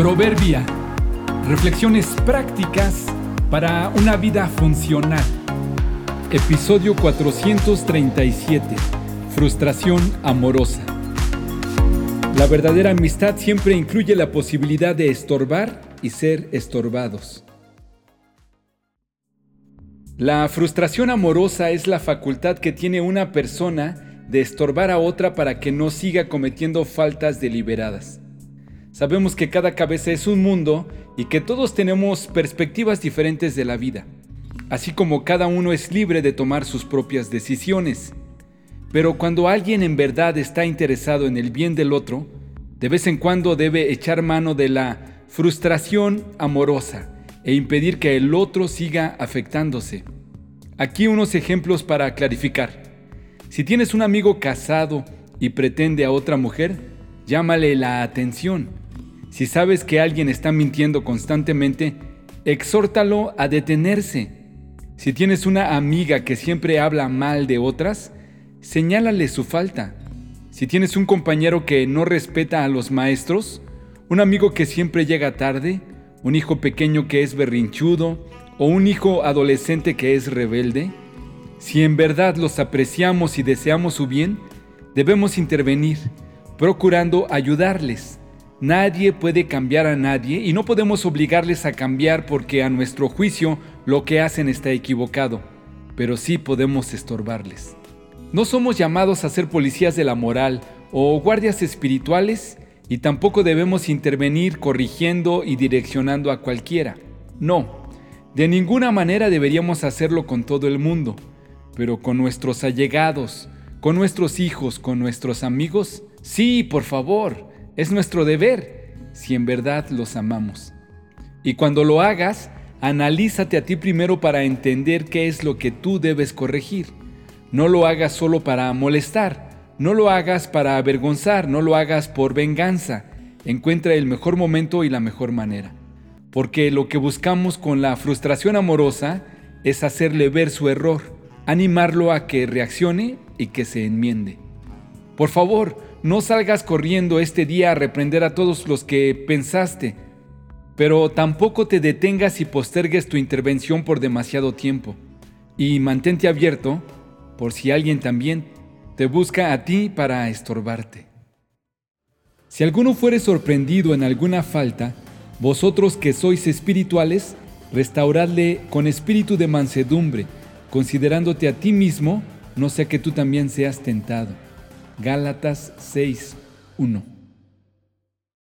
Proverbia. Reflexiones prácticas para una vida funcional. Episodio 437. Frustración amorosa. La verdadera amistad siempre incluye la posibilidad de estorbar y ser estorbados. La frustración amorosa es la facultad que tiene una persona de estorbar a otra para que no siga cometiendo faltas deliberadas. Sabemos que cada cabeza es un mundo y que todos tenemos perspectivas diferentes de la vida, así como cada uno es libre de tomar sus propias decisiones. Pero cuando alguien en verdad está interesado en el bien del otro, de vez en cuando debe echar mano de la frustración amorosa e impedir que el otro siga afectándose. Aquí unos ejemplos para clarificar. Si tienes un amigo casado y pretende a otra mujer, llámale la atención si sabes que alguien está mintiendo constantemente, exhórtalo a detenerse. Si tienes una amiga que siempre habla mal de otras, señálale su falta. Si tienes un compañero que no respeta a los maestros, un amigo que siempre llega tarde, un hijo pequeño que es berrinchudo o un hijo adolescente que es rebelde, si en verdad los apreciamos y deseamos su bien, debemos intervenir, procurando ayudarles. Nadie puede cambiar a nadie y no podemos obligarles a cambiar porque a nuestro juicio lo que hacen está equivocado, pero sí podemos estorbarles. No somos llamados a ser policías de la moral o guardias espirituales y tampoco debemos intervenir corrigiendo y direccionando a cualquiera. No, de ninguna manera deberíamos hacerlo con todo el mundo, pero con nuestros allegados, con nuestros hijos, con nuestros amigos, sí, por favor. Es nuestro deber si en verdad los amamos. Y cuando lo hagas, analízate a ti primero para entender qué es lo que tú debes corregir. No lo hagas solo para molestar, no lo hagas para avergonzar, no lo hagas por venganza. Encuentra el mejor momento y la mejor manera. Porque lo que buscamos con la frustración amorosa es hacerle ver su error, animarlo a que reaccione y que se enmiende. Por favor, no salgas corriendo este día a reprender a todos los que pensaste, pero tampoco te detengas y postergues tu intervención por demasiado tiempo. Y mantente abierto por si alguien también te busca a ti para estorbarte. Si alguno fuere sorprendido en alguna falta, vosotros que sois espirituales, restauradle con espíritu de mansedumbre, considerándote a ti mismo, no sea que tú también seas tentado. Gálatas 6, 1.